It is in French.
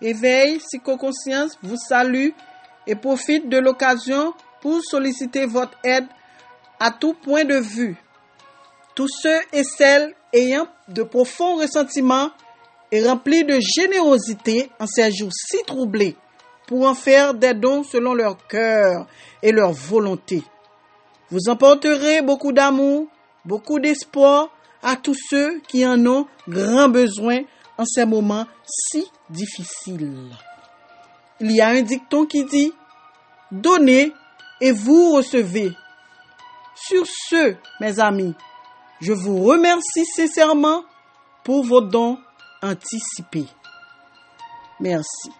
Éveil Psychoconscience vous salue et profite de l'occasion pour solliciter votre aide à tout point de vue. Tous ceux et celles ayant de profonds ressentiments et remplis de générosité en ces jours si troublés pour en faire des dons selon leur cœur et leur volonté. Vous emporterez beaucoup d'amour, beaucoup d'espoir à tous ceux qui en ont grand besoin en ces moments si difficiles. Il y a un dicton qui dit Donnez et vous recevez. Sur ce, mes amis, je vous remercie sincèrement pour vos dons anticipés. Merci.